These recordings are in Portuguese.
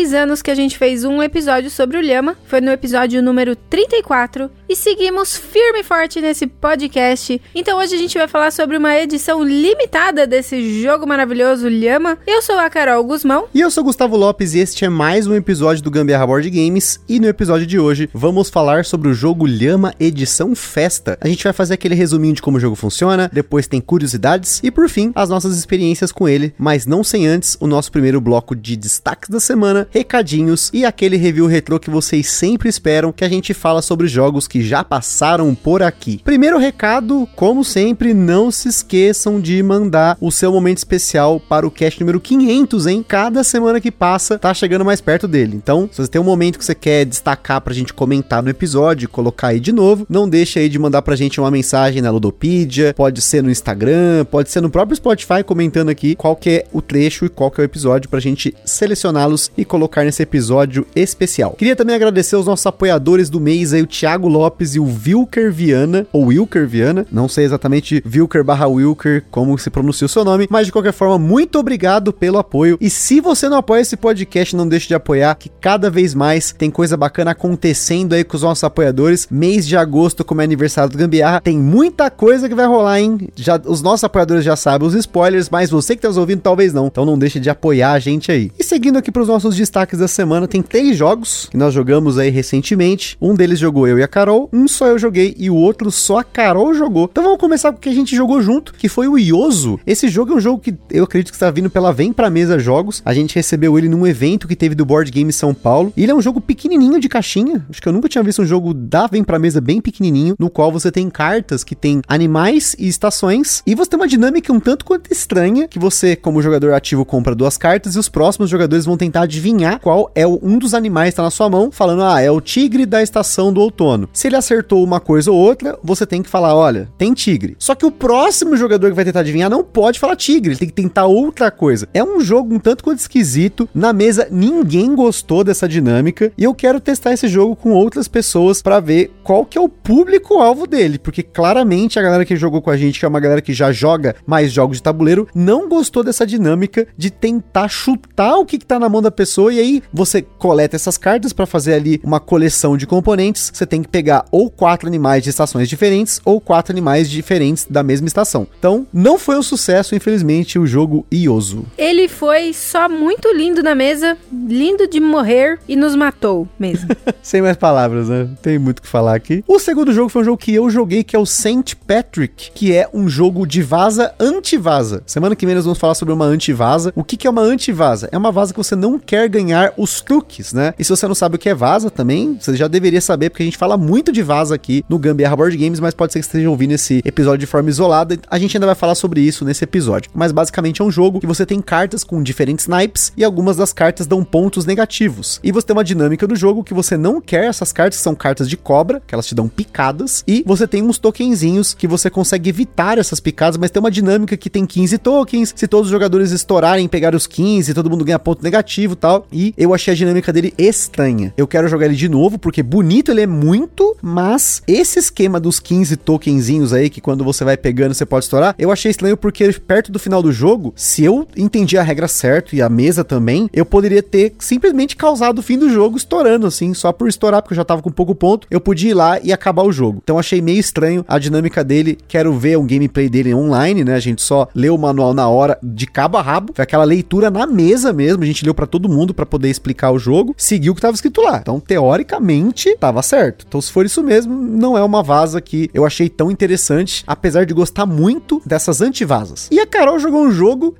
Três anos que a gente fez um episódio sobre o Lhama, foi no episódio número 34, e seguimos firme e forte nesse podcast. Então hoje a gente vai falar sobre uma edição limitada desse jogo maravilhoso Lhama. Eu sou a Carol Guzmão. E eu sou Gustavo Lopes e este é mais um episódio do Gambiarra Board Games. E no episódio de hoje vamos falar sobre o jogo Lhama Edição Festa. A gente vai fazer aquele resuminho de como o jogo funciona, depois tem curiosidades e por fim as nossas experiências com ele, mas não sem antes o nosso primeiro bloco de destaques da semana, recadinhos e aquele review retrô que vocês sempre esperam que a gente fala sobre jogos que já passaram por aqui. Primeiro recado, como sempre, não se esqueçam de mandar o seu momento especial para o cast número 500, hein? Cada semana que passa, tá chegando mais perto dele. Então, se você tem um momento que você quer destacar pra gente comentar no episódio, colocar aí de novo, não deixe aí de mandar pra gente uma mensagem na Ludopedia, pode ser no Instagram, pode ser no próprio Spotify comentando aqui qual que é o trecho e qual que é o episódio pra gente selecioná-los e colocar nesse episódio especial. Queria também agradecer os nossos apoiadores do mês aí, o Thiago Lopes e o Wilker Viana, ou Wilker Viana, não sei exatamente Wilker barra Wilker, como se pronuncia o seu nome, mas de qualquer forma, muito obrigado pelo apoio. E se você não apoia esse podcast, não deixe de apoiar, que cada vez mais tem coisa bacana acontecendo aí com os nossos apoiadores. Mês de agosto, como é aniversário do Gambiarra, tem muita coisa que vai rolar, hein? Já, os nossos apoiadores já sabem os spoilers, mas você que tá nos ouvindo, talvez não. Então não deixe de apoiar a gente aí. E seguindo aqui para os nossos da semana, tem três jogos que nós jogamos aí recentemente. Um deles jogou eu e a Carol, um só eu joguei e o outro só a Carol jogou. Então vamos começar com o que a gente jogou junto, que foi o Ioso. Esse jogo é um jogo que eu acredito que está vindo pela Vem Pra Mesa Jogos. A gente recebeu ele num evento que teve do Board Game São Paulo. Ele é um jogo pequenininho de caixinha. Acho que eu nunca tinha visto um jogo da Vem Pra Mesa bem pequenininho, no qual você tem cartas que tem animais e estações. E você tem uma dinâmica um tanto quanto estranha, que você, como jogador ativo, compra duas cartas e os próximos jogadores vão tentar adivinhar qual é um dos animais que está na sua mão, falando, ah, é o tigre da estação do outono. Se ele acertou uma coisa ou outra, você tem que falar, olha, tem tigre. Só que o próximo jogador que vai tentar adivinhar não pode falar tigre, ele tem que tentar outra coisa. É um jogo um tanto quanto esquisito. Na mesa, ninguém gostou dessa dinâmica e eu quero testar esse jogo com outras pessoas para ver qual que é o público-alvo dele, porque claramente a galera que jogou com a gente, que é uma galera que já joga mais jogos de tabuleiro, não gostou dessa dinâmica de tentar chutar o que, que tá na mão da pessoa e aí você coleta essas cartas para fazer ali uma coleção de componentes. Você tem que pegar ou quatro animais de estações diferentes ou quatro animais diferentes da mesma estação. Então, não foi um sucesso, infelizmente, o jogo Ioso. Ele foi só muito lindo na mesa, lindo de morrer e nos matou mesmo. Sem mais palavras, né? Tem muito o que falar aqui. O segundo jogo foi um jogo que eu joguei, que é o Saint Patrick, que é um jogo de vaza anti-vaza. Semana que vem nós vamos falar sobre uma anti-vaza. O que, que é uma anti-vaza? É uma vaza que você não quer ganhar os truques, né? E se você não sabe o que é vaza também, você já deveria saber, porque a gente fala muito de vaza aqui no Gambiarra Board Games, mas pode ser que esteja ouvindo esse episódio de forma isolada. A gente ainda vai falar sobre isso nesse episódio. Mas basicamente é um jogo que você tem cartas com diferentes naipes e algumas das cartas dão pontos negativos. E você tem uma dinâmica do jogo que você não quer essas cartas, são cartas de cobra, que elas te dão picadas, e você tem uns tokenzinhos que você consegue evitar essas picadas, mas tem uma dinâmica que tem 15 tokens. Se todos os jogadores estourarem, pegar os 15, todo mundo ganha ponto negativo e E eu achei a dinâmica dele estranha. Eu quero jogar ele de novo, porque bonito ele é muito, mas esse esquema dos 15 tokenzinhos aí, que quando você vai pegando você pode estourar, eu achei estranho porque perto do final do jogo, se eu entendi a regra certo e a mesa também, eu poderia ter simplesmente causado o fim do jogo estourando, assim, só por estourar, porque eu já tava com pouco ponto, eu podia ir lá e acabar o jogo. Então achei meio estranho a dinâmica dele, quero ver um gameplay dele online, né? A gente só leu o manual na hora, de cabo a rabo, foi aquela leitura na mesa mesmo, a gente leu para todo mundo para poder explicar o jogo, seguiu o que tava escrito lá. Então, teoricamente, tava certo. Então, se for isso mesmo, não é uma vaza que eu achei tão interessante, apesar de gostar muito dessas antivasas. E a Carol jogou um jogo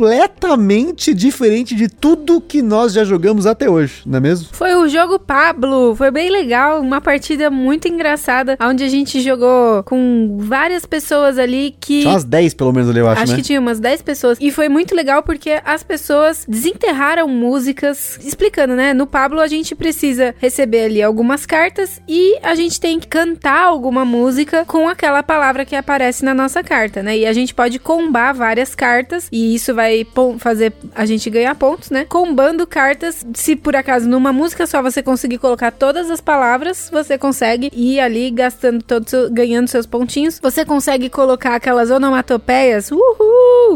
completamente diferente de tudo que nós já jogamos até hoje, não é mesmo? Foi o jogo Pablo, foi bem legal, uma partida muito engraçada, onde a gente jogou com várias pessoas ali que... Tinha umas 10 pelo menos ali, eu acho, Acho né? que tinha umas 10 pessoas. E foi muito legal porque as pessoas desenterraram músicas, explicando, né? No Pablo a gente precisa receber ali algumas cartas e a gente tem que cantar alguma música com aquela palavra que aparece na nossa carta, né? E a gente pode combar várias cartas e isso vai vai fazer a gente ganhar pontos, né? Combando cartas. Se por acaso numa música só você conseguir colocar todas as palavras, você consegue ir ali gastando todos, ganhando seus pontinhos. Você consegue colocar aquelas onomatopeias, uhul,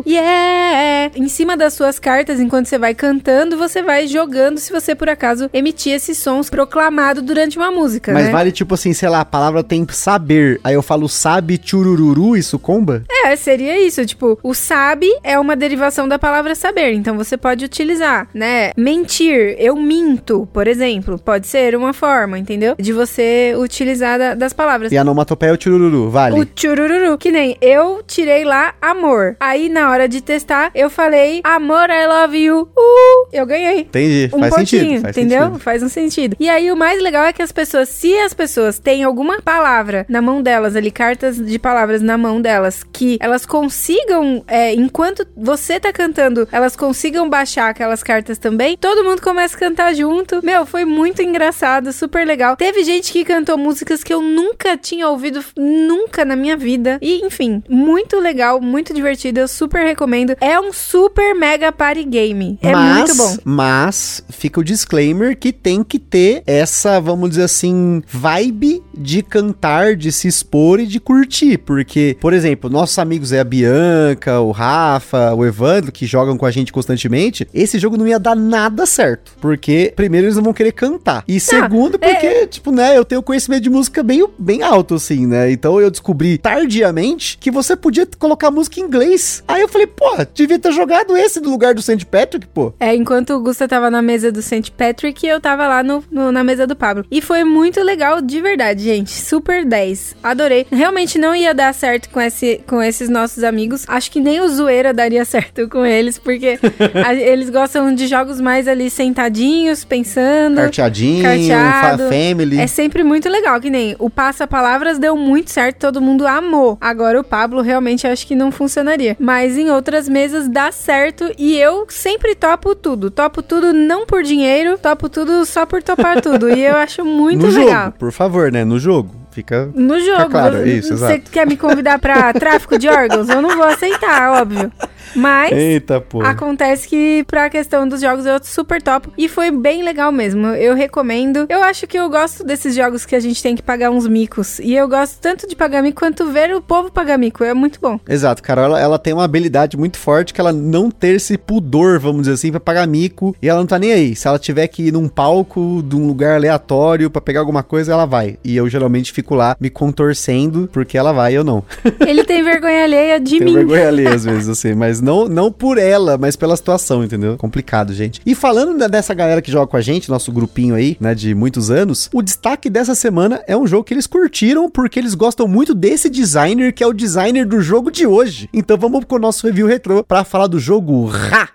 yeah, em cima das suas cartas enquanto você vai cantando, você vai jogando se você por acaso emitir esses sons proclamado durante uma música, Mas né? vale tipo assim, sei lá, a palavra tem saber. Aí eu falo sabe churururu, isso comba? É, seria isso. Tipo, o sabe é uma derivação da palavra saber. Então você pode utilizar, né? Mentir, eu minto, por exemplo. Pode ser uma forma, entendeu? De você utilizar da- das palavras. E a onomatopeia é o churururu, vale. O churururu, que nem eu tirei lá amor. Aí na hora de testar, eu falei amor, I love you. Uh, eu ganhei. Entendi, Um faz sentido, faz entendeu? sentido. Faz um sentido. E aí o mais legal é que as pessoas, se as pessoas têm alguma palavra na mão delas ali, cartas de palavras na mão delas, que elas consigam, é, enquanto você tá cantando, elas consigam baixar aquelas cartas também, todo mundo começa a cantar junto. Meu, foi muito engraçado, super legal. Teve gente que cantou músicas que eu nunca tinha ouvido, nunca na minha vida. E, enfim, muito legal, muito divertido, eu super recomendo. É um super mega party game. É mas, muito bom. Mas fica o disclaimer que tem que ter essa, vamos dizer assim, vibe de cantar, de se expor e de curtir. Porque, por exemplo, nossos amigos é a Bianca, o Rafa, o Evandro, que jogam com a gente constantemente, esse jogo não ia dar nada certo. Porque, primeiro, eles não vão querer cantar. E segundo, porque, tipo, né, eu tenho conhecimento de música bem, bem alto, assim, né? Então eu descobri tardiamente que você podia colocar música em inglês. Aí eu falei, pô, devia ter jogado esse no lugar do St. Patrick, pô. É, enquanto o Gusta tava na mesa do St. Patrick, eu tava lá no, no- na mesa do Pablo. E foi muito legal, de verdade, gente. Super 10. Adorei. Realmente não ia dar certo com, esse, com esses nossos amigos. Acho que nem o Zoeira daria certo com eles, porque a- eles gostam de jogos mais ali sentadinhos, pensando. Carteadinho, Carteado. fa- family. É sempre muito legal, que nem o passa-palavras deu muito certo, todo mundo amou. Agora o Pablo realmente acho que não funcionaria. Mas em outras mesas dá certo e eu sempre topo tudo. Topo tudo não por dinheiro, topo tudo só por topar tudo. E eu acho muito no legal. jogo, por favor, né? No jogo. Fica. No jogo, claro, você isso, exato. quer me convidar pra tráfico de órgãos? Eu não vou aceitar, óbvio. Mas Eita. Acontece que pra questão dos jogos eu super top e foi bem legal mesmo. Eu recomendo. Eu acho que eu gosto desses jogos que a gente tem que pagar uns micos. E eu gosto tanto de pagar mico quanto ver o povo pagar mico. É muito bom. Exato, cara, ela, ela tem uma habilidade muito forte que ela não ter esse pudor, vamos dizer assim, pra pagar mico. E ela não tá nem aí. Se ela tiver que ir num palco de um lugar aleatório pra pegar alguma coisa, ela vai. E eu geralmente fico lá me contorcendo porque ela vai e eu não. Ele tem vergonha alheia de Tenho mim. vergonha ali às vezes, assim, mas não, não por ela, mas pela situação, entendeu? Complicado, gente. E falando dessa galera que joga com a gente, nosso grupinho aí, né, de muitos anos, o destaque dessa semana é um jogo que eles curtiram porque eles gostam muito desse designer, que é o designer do jogo de hoje. Então vamos com o nosso review retrô pra falar do jogo Ra.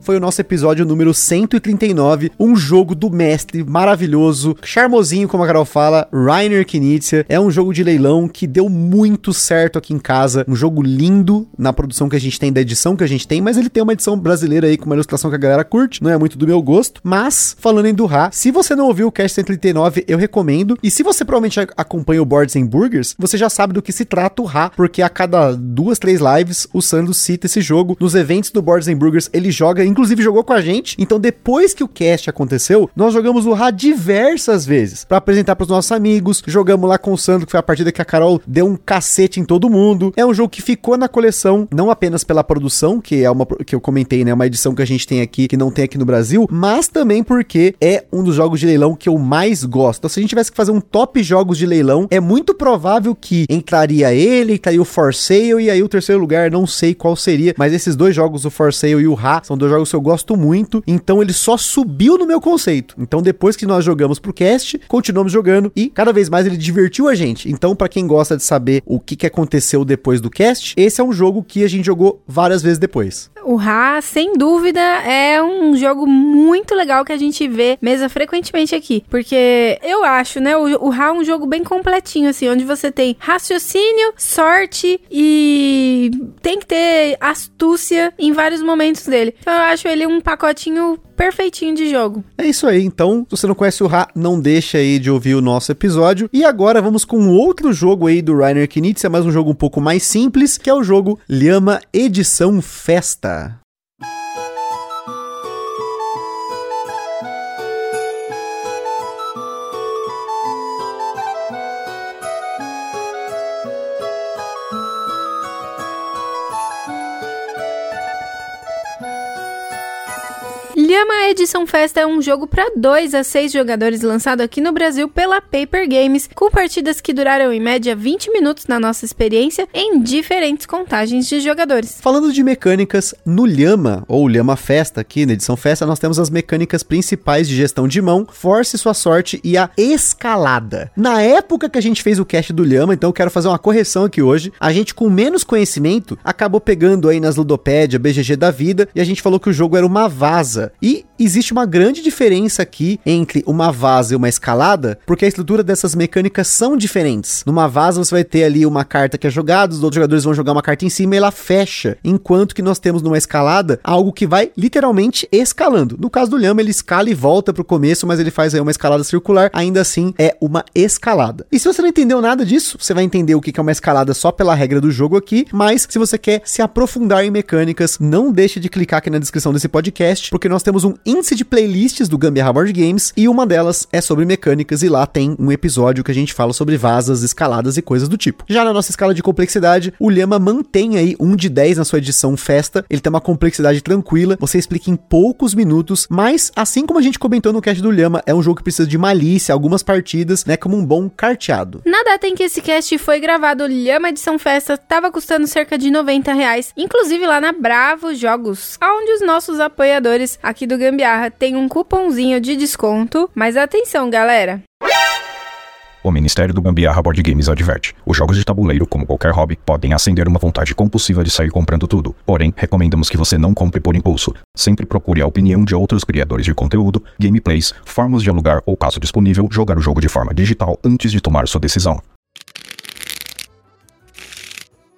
Foi o nosso episódio número 139, um jogo do mestre maravilhoso, charmosinho, como a Carol fala, Rainer Knizia. É um jogo de leilão que deu muito certo aqui em casa, um jogo lindo na produção que a gente tem, da edição que a gente tem, mas ele tem uma edição brasileira aí com uma ilustração que a galera curte, não é muito do meu gosto. Mas, falando em do Ra, se você não ouviu o Cast 139, eu recomendo. E se você provavelmente acompanha o Boards and Burgers, você já sabe do que se trata o Ra, porque a cada duas, três lives, o Sandro cita esse jogo. Nos eventos do Boards and Burgers, ele joga, inclusive jogou com a gente. Então, depois que o cast aconteceu, nós jogamos o Ra diversas vezes para apresentar para os nossos amigos. Jogamos lá com o Sandro, que foi a partida que a Carol deu um cacete em todo mundo. É um jogo que ficou na coleção, não apenas pela produção, que é uma que eu comentei, né, uma edição que a gente tem aqui que não tem aqui no Brasil, mas também porque é um dos jogos de leilão que eu mais gosto. Então, se a gente tivesse que fazer um top jogos de leilão, é muito provável que entraria ele, entraria o For Sale e aí o terceiro lugar, não sei qual seria, mas esses dois jogos, o For Sale e o Ra, são dois jogos que eu gosto muito, então ele só subiu no meu conceito. Então depois que nós jogamos pro cast, continuamos jogando e cada vez mais ele divertiu a gente. Então para quem gosta de saber o que, que aconteceu depois do cast, esse é um jogo que a gente jogou várias vezes depois. O Ra, sem dúvida, é um jogo muito legal que a gente vê mesa frequentemente aqui. Porque eu acho, né, o, Ra é um jogo bem completinho, assim, onde você tem raciocínio, sorte e tem que ter astúcia em vários momentos dele. Então eu acho ele um pacotinho perfeitinho de jogo. É isso aí, então, se você não conhece o Ra, não deixa aí de ouvir o nosso episódio. E agora vamos com outro jogo aí do Rainer Knizia, mas um jogo um pouco mais simples, que é o jogo Lhama Edição Festa. Lhama Edição Festa é um jogo para 2 a 6 jogadores lançado aqui no Brasil pela Paper Games, com partidas que duraram em média 20 minutos na nossa experiência em diferentes contagens de jogadores. Falando de mecânicas, no Lhama, ou Lhama Festa, aqui na edição Festa, nós temos as mecânicas principais de gestão de mão, force sua sorte e a escalada. Na época que a gente fez o cast do Lhama, então eu quero fazer uma correção aqui hoje, a gente com menos conhecimento acabou pegando aí nas Ludopédia, BGG da vida, e a gente falou que o jogo era uma vaza e existe uma grande diferença aqui entre uma vaza e uma escalada, porque a estrutura dessas mecânicas são diferentes. Numa vaza você vai ter ali uma carta que é jogada, os outros jogadores vão jogar uma carta em cima e ela fecha, enquanto que nós temos numa escalada algo que vai literalmente escalando. No caso do Lhama, ele escala e volta pro começo, mas ele faz aí uma escalada circular, ainda assim é uma escalada. E se você não entendeu nada disso, você vai entender o que é uma escalada só pela regra do jogo aqui, mas se você quer se aprofundar em mecânicas, não deixe de clicar aqui na descrição desse podcast, porque nós temos um índice de playlists do Gambiarra Board Games e uma delas é sobre mecânicas e lá tem um episódio que a gente fala sobre vazas, escaladas e coisas do tipo. Já na nossa escala de complexidade, o Lhama mantém aí um de 10 na sua edição festa, ele tem uma complexidade tranquila, você explica em poucos minutos, mas assim como a gente comentou no cast do Lhama, é um jogo que precisa de malícia, algumas partidas, né, como um bom carteado. Na data em que esse cast foi gravado, o Lhama Edição Festa tava custando cerca de 90 reais, inclusive lá na Bravo Jogos, onde os nossos apoiadores aqui do Gambiarra tem um cupomzinho de desconto. Mas atenção, galera! O Ministério do Gambiarra Board Games adverte: os jogos de tabuleiro, como qualquer hobby, podem acender uma vontade compulsiva de sair comprando tudo. Porém, recomendamos que você não compre por impulso. Sempre procure a opinião de outros criadores de conteúdo, gameplays, formas de alugar ou, caso disponível, jogar o jogo de forma digital antes de tomar sua decisão.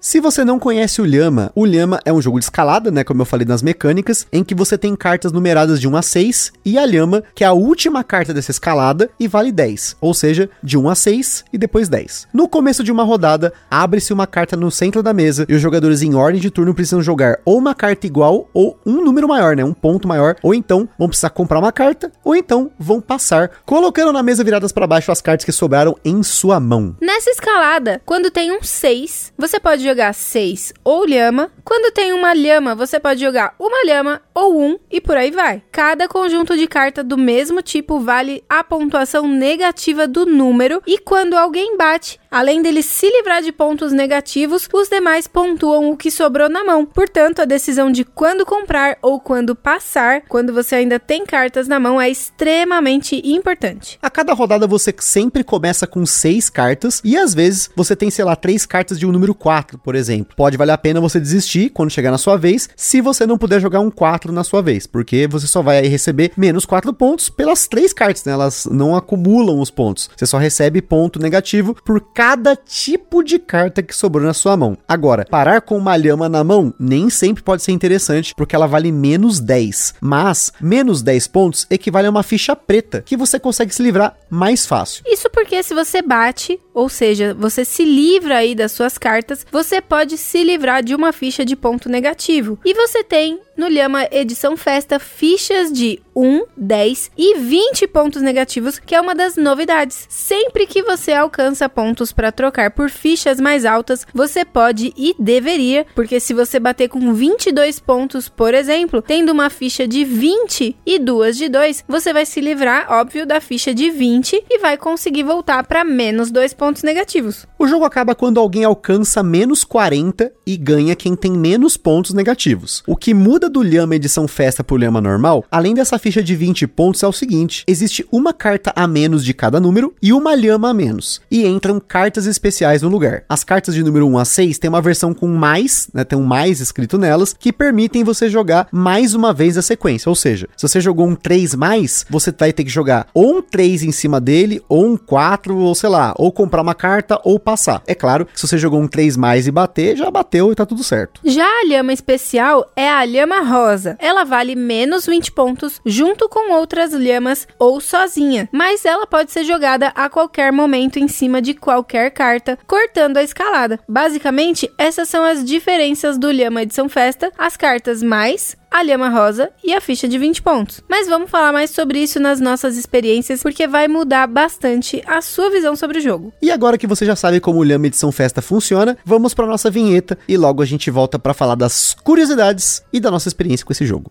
Se você não conhece o Lhama, o Lhama é um jogo de escalada, né, como eu falei nas mecânicas, em que você tem cartas numeradas de 1 a 6 e a Lhama, que é a última carta dessa escalada e vale 10, ou seja, de 1 a 6 e depois 10. No começo de uma rodada, abre-se uma carta no centro da mesa e os jogadores em ordem de turno precisam jogar ou uma carta igual ou um número maior, né, um ponto maior, ou então vão precisar comprar uma carta, ou então vão passar, colocando na mesa viradas para baixo as cartas que sobraram em sua mão. Nessa escalada, quando tem um 6, você pode jogar 6 ou lhama. Quando tem uma lhama, você pode jogar uma lhama ou um e por aí vai. Cada conjunto de carta do mesmo tipo vale a pontuação negativa do número e quando alguém bate, além dele se livrar de pontos negativos, os demais pontuam o que sobrou na mão. Portanto, a decisão de quando comprar ou quando passar, quando você ainda tem cartas na mão, é extremamente importante. A cada rodada você sempre começa com seis cartas e às vezes você tem, sei lá, três cartas de um número 4, por exemplo. Pode valer a pena você desistir quando chegar na sua vez, se você não puder jogar um 4 na sua vez, porque você só vai receber menos 4 pontos pelas três cartas, né? Elas não acumulam os pontos. Você só recebe ponto negativo por cada tipo de carta que sobrou na sua mão. Agora, parar com uma lhama na mão nem sempre pode ser interessante, porque ela vale menos 10. Mas menos 10 pontos equivale a uma ficha preta, que você consegue se livrar mais fácil. Isso porque se você bate, ou seja, você se livra aí das suas cartas, você pode se livrar de uma ficha de ponto negativo. E você tem no Lhama Edição Festa fichas de 1, 10 e 20 pontos negativos, que é uma das novidades. Sempre que você alcança pontos para trocar por fichas mais altas, você pode e deveria, porque se você bater com 22 pontos, por exemplo, tendo uma ficha de 20 e duas de 2, você vai se livrar, óbvio, da ficha de 20 e vai conseguir voltar para menos 2 pontos negativos. O jogo acaba quando alguém alcança menos 40 e ganha quem tem menos pontos negativos. O que muda do Lhama edição festa pro Lhama normal, além dessa ficha de 20 pontos, é o seguinte: existe uma carta a menos de cada número e uma Lhama a menos. E entram cartas especiais no lugar. As cartas de número 1 a 6 tem uma versão com mais, né, tem um mais escrito nelas, que permitem você jogar mais uma vez a sequência. Ou seja, se você jogou um 3 mais, você vai ter que jogar ou um 3 em cima dele, ou um 4, ou sei lá, ou comprar uma carta ou passar. É claro, se você jogou um 3 mais e bater, já bateu e tá tudo certo. Já a lhama especial é a lhama lhama rosa. Ela vale menos 20 pontos junto com outras lhamas ou sozinha, mas ela pode ser jogada a qualquer momento em cima de qualquer carta, cortando a escalada. Basicamente, essas são as diferenças do lhama edição festa, as cartas mais a lhama rosa e a ficha de 20 pontos. Mas vamos falar mais sobre isso nas nossas experiências, porque vai mudar bastante a sua visão sobre o jogo. E agora que você já sabe como o Lhama Edição Festa funciona, vamos para nossa vinheta e logo a gente volta para falar das curiosidades e da nossa experiência com esse jogo.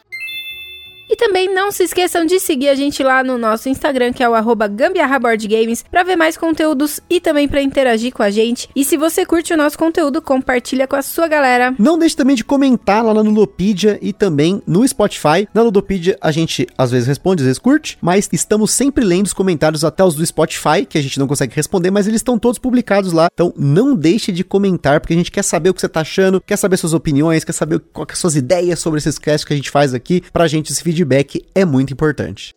E também não se esqueçam de seguir a gente lá no nosso Instagram, que é o arroba Gambiarra Board Games, para ver mais conteúdos e também para interagir com a gente. E se você curte o nosso conteúdo, compartilha com a sua galera. Não deixe também de comentar lá na Ludopedia e também no Spotify. Na Ludopedia a gente às vezes responde, às vezes curte, mas estamos sempre lendo os comentários até os do Spotify, que a gente não consegue responder, mas eles estão todos publicados lá. Então não deixe de comentar, porque a gente quer saber o que você tá achando, quer saber suas opiniões, quer saber quais são as suas ideias sobre esses casts que a gente faz aqui, pra gente esse feedback é muito importante.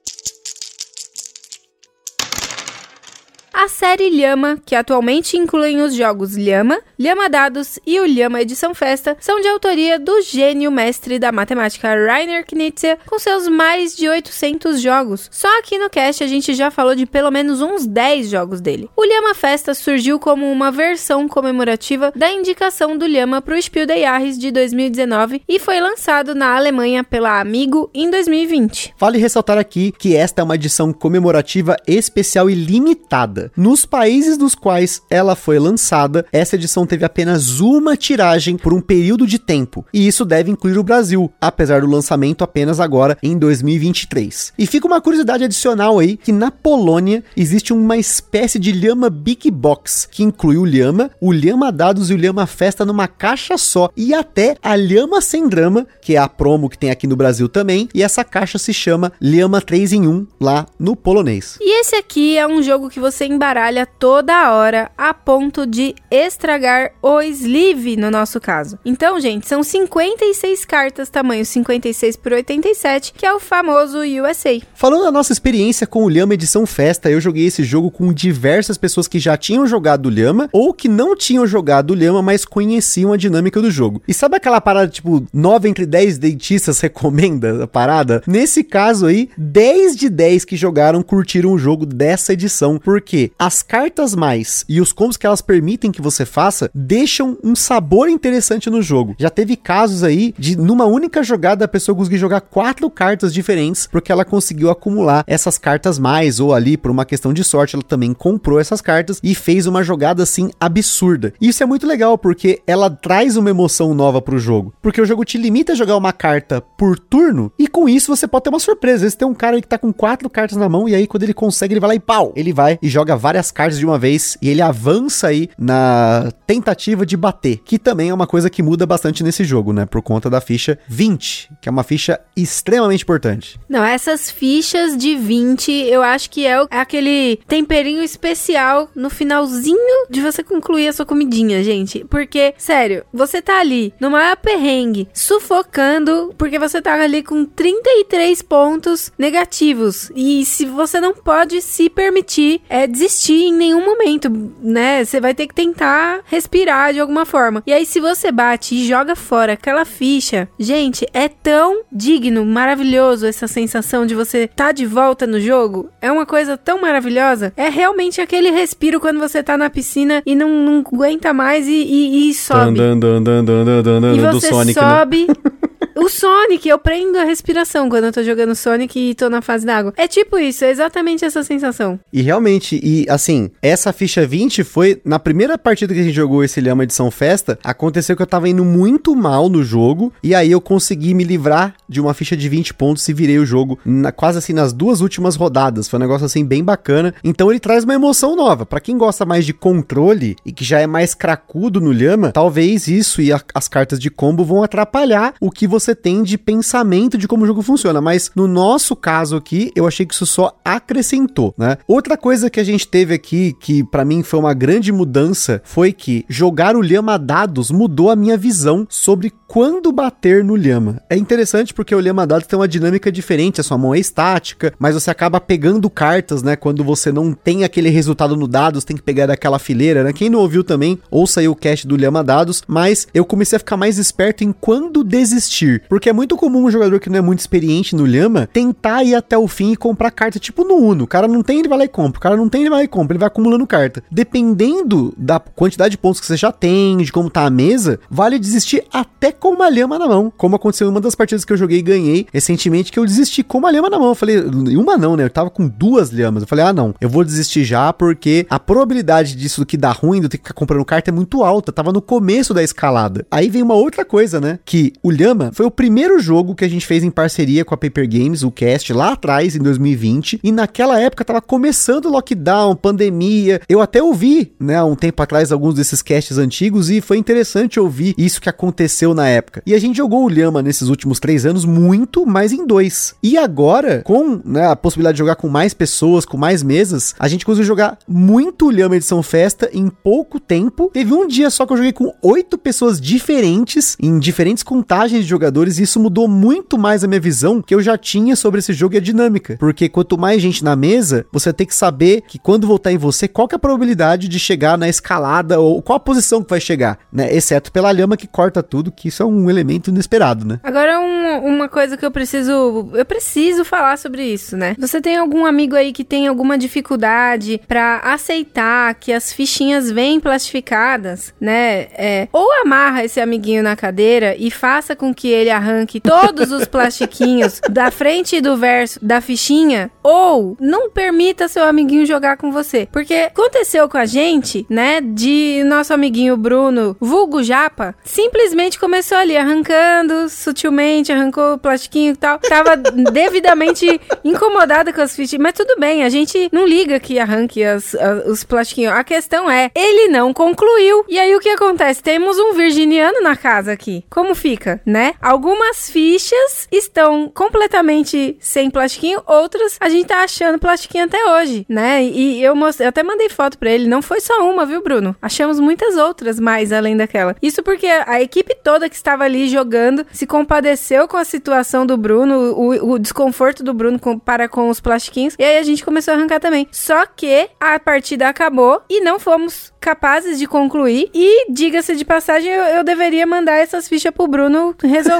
A série Lhama, que atualmente incluem os jogos Lhama, Lhama Dados e o Lhama Edição Festa, são de autoria do gênio mestre da matemática Rainer Knizia, com seus mais de 800 jogos. Só aqui no cast a gente já falou de pelo menos uns 10 jogos dele. O Lhama Festa surgiu como uma versão comemorativa da indicação do Lhama para o Spiel des Jahres de 2019 e foi lançado na Alemanha pela Amigo em 2020. Vale ressaltar aqui que esta é uma edição comemorativa especial e limitada. Nos países dos quais ela foi lançada, essa edição teve apenas uma tiragem por um período de tempo, e isso deve incluir o Brasil, apesar do lançamento apenas agora em 2023. E fica uma curiosidade adicional aí que na Polônia existe uma espécie de Lhama Big Box, que inclui o Lhama, o Lhama Dados e o Lhama Festa numa caixa só, e até a Lhama Sem Drama, que é a promo que tem aqui no Brasil também, e essa caixa se chama Lhama 3 em 1 lá no polonês. E esse aqui é um jogo que você embaralha toda hora a ponto de estragar o sleeve no nosso caso. Então, gente, são 56 cartas tamanho 56 por 87, que é o famoso USA. Falando da nossa experiência com o Lhama Edição Festa, eu joguei esse jogo com diversas pessoas que já tinham jogado o Lhama ou que não tinham jogado o Lhama, mas conheciam a dinâmica do jogo. E sabe aquela parada tipo 9 entre 10 dentistas recomenda a parada? Nesse caso aí, 10 de 10 que jogaram curtiram o jogo dessa edição, porque as cartas mais e os combos que elas permitem que você faça deixam um sabor interessante no jogo. Já teve casos aí de numa única jogada a pessoa conseguir jogar quatro cartas diferentes porque ela conseguiu acumular essas cartas mais ou ali por uma questão de sorte ela também comprou essas cartas e fez uma jogada assim absurda. Isso é muito legal porque ela traz uma emoção nova pro jogo, porque o jogo te limita a jogar uma carta por turno e com isso você pode ter uma surpresa. Às vezes tem um cara aí que tá com quatro cartas na mão e aí quando ele consegue ele vai lá e pau, ele vai e joga várias cartas de uma vez e ele avança aí na tentativa de bater, que também é uma coisa que muda bastante nesse jogo, né? Por conta da ficha 20, que é uma ficha extremamente importante. Não, essas fichas de 20, eu acho que é, é aquele temperinho especial no finalzinho de você concluir a sua comidinha, gente. Porque, sério, você tá ali no maior perrengue, sufocando, porque você tá ali com 33 pontos negativos. E se você não pode se permitir é desistir desistir em nenhum momento, né? Você vai ter que tentar respirar de alguma forma. E aí, se você bate e joga fora aquela ficha, gente, é tão digno, maravilhoso essa sensação de você estar tá de volta no jogo. É uma coisa tão maravilhosa. É realmente aquele respiro quando você tá na piscina e não, não aguenta mais e, e, e sobe. E você Sonic, né? O Sonic, eu prendo a respiração quando eu tô jogando Sonic e tô na fase d'água. É tipo isso, é exatamente essa sensação. E realmente, e assim, essa ficha 20 foi na primeira partida que a gente jogou esse Lhama Edição Festa, aconteceu que eu tava indo muito mal no jogo, e aí eu consegui me livrar de uma ficha de 20 pontos e virei o jogo na- quase assim nas duas últimas rodadas. Foi um negócio assim bem bacana. Então ele traz uma emoção nova. Pra quem gosta mais de controle e que já é mais cracudo no Lhama, talvez isso e a- as cartas de combo vão atrapalhar o que você tem de pensamento de como o jogo funciona. Mas no nosso caso aqui, eu achei que isso só acrescentou, né? Outra coisa que a gente teve aqui, que pra mim foi uma grande mudança, foi que jogar o Lhama dados mudou a minha visão sobre quando bater no Lhama. É interessante porque o Lhama dados tem uma dinâmica diferente, a sua mão é estática, mas você acaba pegando cartas, né? Quando você não tem aquele resultado no dados, tem que pegar daquela fileira, né? Quem não ouviu também, ouça aí o cast do Lhama dados, mas eu comecei a ficar mais esperto em quando desistir, porque é muito comum um jogador que não é muito experiente no Lhama tentar ir até o fim e comprar carta tipo no Uno. O cara não tem, ele vai lá e compra. O cara não tem, ele vai lá e compra. Ele vai acumulando carta. Dependendo da quantidade de pontos que você já tem, de como tá a mesa, vale desistir até com uma lhama na mão. Como aconteceu em uma das partidas que eu joguei e ganhei recentemente, que eu desisti com uma lhama na mão. Eu falei, uma não, né? Eu tava com duas lhamas. Eu falei, ah, não, eu vou desistir já, porque a probabilidade disso que dá ruim, de eu ter que ficar comprando carta, é muito alta. Tava no começo da escalada. Aí vem uma outra coisa, né? Que o Lhama foi o primeiro jogo que a gente fez em parceria com a Paper Games, o cast, lá atrás, em 2020. E naquela época tava começando o lockdown, pandemia. Eu até ouvi, né, um tempo atrás, alguns desses casts antigos e foi interessante ouvir isso que aconteceu na época. E a gente jogou o Lhama nesses últimos três anos muito mais em dois. E agora, com né, a possibilidade de jogar com mais pessoas, com mais mesas, a gente conseguiu jogar muito Lhama Edição Festa em pouco tempo. Teve um dia só que eu joguei com oito pessoas diferentes, em diferentes contagens de jogadores, e isso mudou muito mais a minha visão que eu já tinha sobre esse jogo e a dinâmica. Porque quanto mais gente na mesa, você tem que saber que quando voltar em você, qual que é a probabilidade de chegar na escalada, ou qual a posição que vai chegar, né? Exceto pela lhama que corta tudo, que isso é um elemento inesperado, né? Agora, um- uma coisa que eu preciso. Eu preciso falar sobre isso, né? Você tem algum amigo aí que tem alguma dificuldade pra aceitar que as fichinhas vêm plastificadas, né? É, ou amarra esse amiguinho na cadeira e faça com que ele arranque todos os plastiquinhos da frente e do verso da fichinha, ou não permita seu amiguinho jogar com você. Porque aconteceu com a gente, né? De nosso amiguinho Bruno, vulgo Japa, simplesmente começou ali arrancando sutilmente, arrancou o plastiquinho e tal. Tava devidamente incomodada com as fichinhas. Mas tudo bem, a gente não liga que arranque as- a- os plastiquinhos. A questão é, ele não concluiu. E aí o que acontece? Temos um virginiano na casa aqui. Como fica, né? Algumas fichas estão completamente sem plastiquinho, outras a gente tá achando plastiquinho até hoje, né? E eu, mostrei, eu até mandei foto pra ele, não foi só uma, viu, Bruno? Achamos muitas outras mais além daquela. Isso porque a equipe toda que estava ali jogando se compadeceu com a situação do Bruno, o, o desconforto do Bruno com- para com os plastiquinhos, e aí a gente começou a arrancar também. Só que a partida acabou e não fomos capazes de concluir. E, diga-se de passagem, eu, eu deveria mandar essas fichas pro Bruno resolver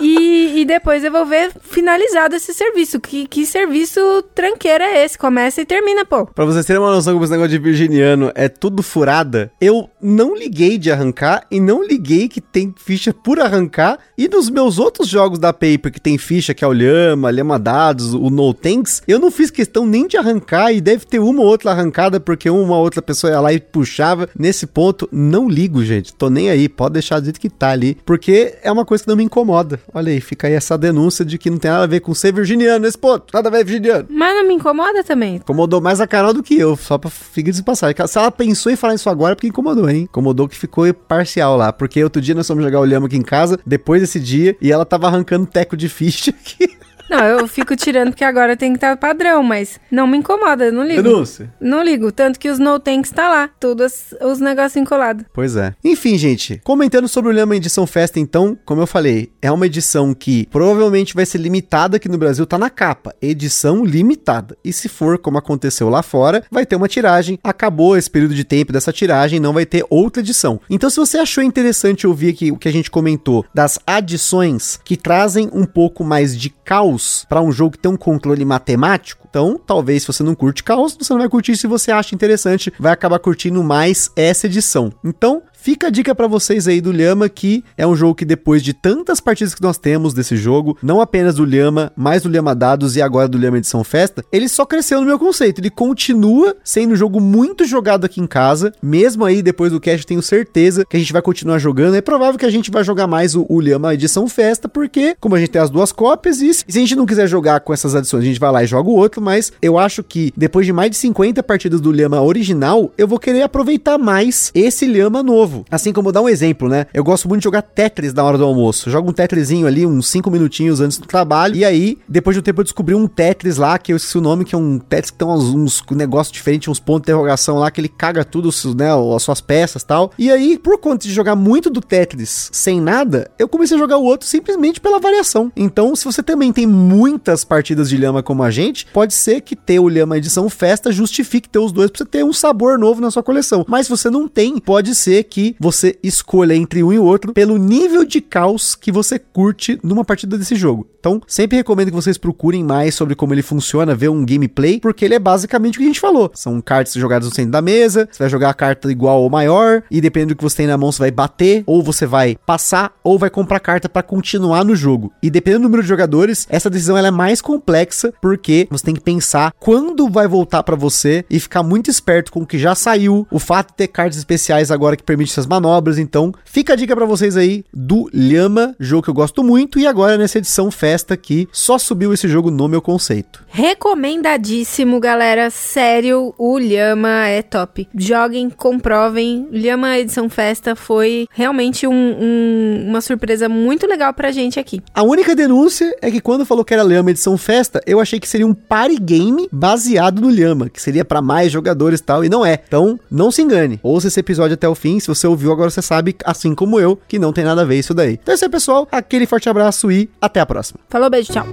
e, e depois devolver finalizado esse serviço. Que, que serviço tranqueiro é esse? Começa e termina, pô. Pra vocês terem uma noção como esse negócio de virginiano é tudo furada, eu não liguei de arrancar e não liguei que tem ficha por arrancar. E nos meus outros jogos da Paper, que tem ficha, que é o Lhama, Lhama Dados, o No Tanks, eu não fiz questão nem de arrancar e deve ter uma ou outra arrancada, porque uma ou outra pessoa ia lá e puxava. Nesse ponto, não ligo, gente. Tô nem aí, pode deixar do jeito que tá ali, porque é uma coisa que não me incomoda. Olha aí, fica aí essa denúncia de que não tem nada a ver com ser virginiano nesse ponto. Nada a ver virginiano. Mas não me incomoda também. Incomodou mais a Carol do que eu, só pra ficar de passagem. Se ela pensou em falar isso agora, é porque incomodou, hein? Incomodou que ficou parcial lá. Porque outro dia nós fomos jogar o Lhama aqui em casa, depois desse dia, e ela tava arrancando teco de ficha aqui. Não, eu fico tirando porque agora tem que estar padrão, mas não me incomoda, não ligo. Denúncia. Não ligo, tanto que os no tanks tá lá, todos os negocinhos colados. Pois é. Enfim, gente, comentando sobre o Lhama Edição Festa, então, como eu falei, é uma edição que provavelmente vai ser limitada aqui no Brasil, tá na capa. Edição limitada. E se for como aconteceu lá fora, vai ter uma tiragem. Acabou esse período de tempo dessa tiragem, não vai ter outra edição. Então, se você achou interessante ouvir aqui o que a gente comentou das adições que trazem um pouco mais de caos para um jogo que tem um controle matemático, então talvez se você não curte caos, você não vai curtir se você acha interessante, vai acabar curtindo mais essa edição. Então, Fica a dica para vocês aí do Lhama, que é um jogo que depois de tantas partidas que nós temos desse jogo, não apenas do Lhama, mas do Lhama Dados e agora do Lhama Edição Festa, ele só cresceu no meu conceito. Ele continua sendo um jogo muito jogado aqui em casa, mesmo aí depois do cast, tenho certeza que a gente vai continuar jogando. É provável que a gente vai jogar mais o, o Lhama Edição Festa, porque como a gente tem as duas cópias, e se a gente não quiser jogar com essas adições, a gente vai lá e joga o outro, mas eu acho que depois de mais de 50 partidas do Lhama original, eu vou querer aproveitar mais esse Lhama novo novo. Assim como dar um exemplo, né? Eu gosto muito de jogar Tetris na hora do almoço. jogo um Tetrisinho ali, uns 5 minutinhos antes do trabalho. E aí, depois de um tempo, eu descobri um Tetris lá, que eu esqueci o nome, que é um Tetris que tem uns, uns negócios diferentes, uns pontos de interrogação lá, que ele caga tudo, né? As suas peças tal. E aí, por conta de jogar muito do Tetris sem nada, eu comecei a jogar o outro simplesmente pela variação. Então, se você também tem muitas partidas de lhama como a gente, pode ser que ter o lhama edição festa justifique ter os dois pra você ter um sabor novo na sua coleção. Mas se você não tem, pode ser que você escolha entre um e o outro pelo nível de caos que você curte numa partida desse jogo. Então, sempre recomendo que vocês procurem mais sobre como ele funciona, ver um gameplay, porque ele é basicamente o que a gente falou. São cartas jogadas no centro da mesa, você vai jogar a carta igual ou maior, e dependendo do que você tem na mão, você vai bater, ou você vai passar, ou vai comprar carta para continuar no jogo. E dependendo do número de jogadores, essa decisão é mais complexa, porque você tem que pensar quando vai voltar para você e ficar muito esperto com o que já saiu, o fato de ter cartas especiais agora que permite essas manobras. Então, fica a dica para vocês aí do Lhama, jogo que eu gosto muito, e agora nessa edição festa que só subiu esse jogo no meu conceito. Recomendadíssimo, galera. Sério, o Lhama é top. Joguem, comprovem. Lhama Edição Festa foi realmente um, um, uma surpresa muito legal pra gente aqui. A única denúncia é que quando falou que era Lhama Edição Festa, eu achei que seria um party game baseado no Lhama, que seria para mais jogadores e tal, e não é. Então, não se engane. Ouça esse episódio até o fim. Se você você ouviu, agora você sabe, assim como eu, que não tem nada a ver isso daí. Então é isso aí, pessoal. Aquele forte abraço e até a próxima. Falou, beijo, tchau.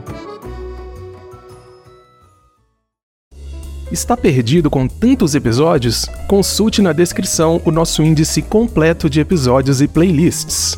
Está perdido com tantos episódios? Consulte na descrição o nosso índice completo de episódios e playlists.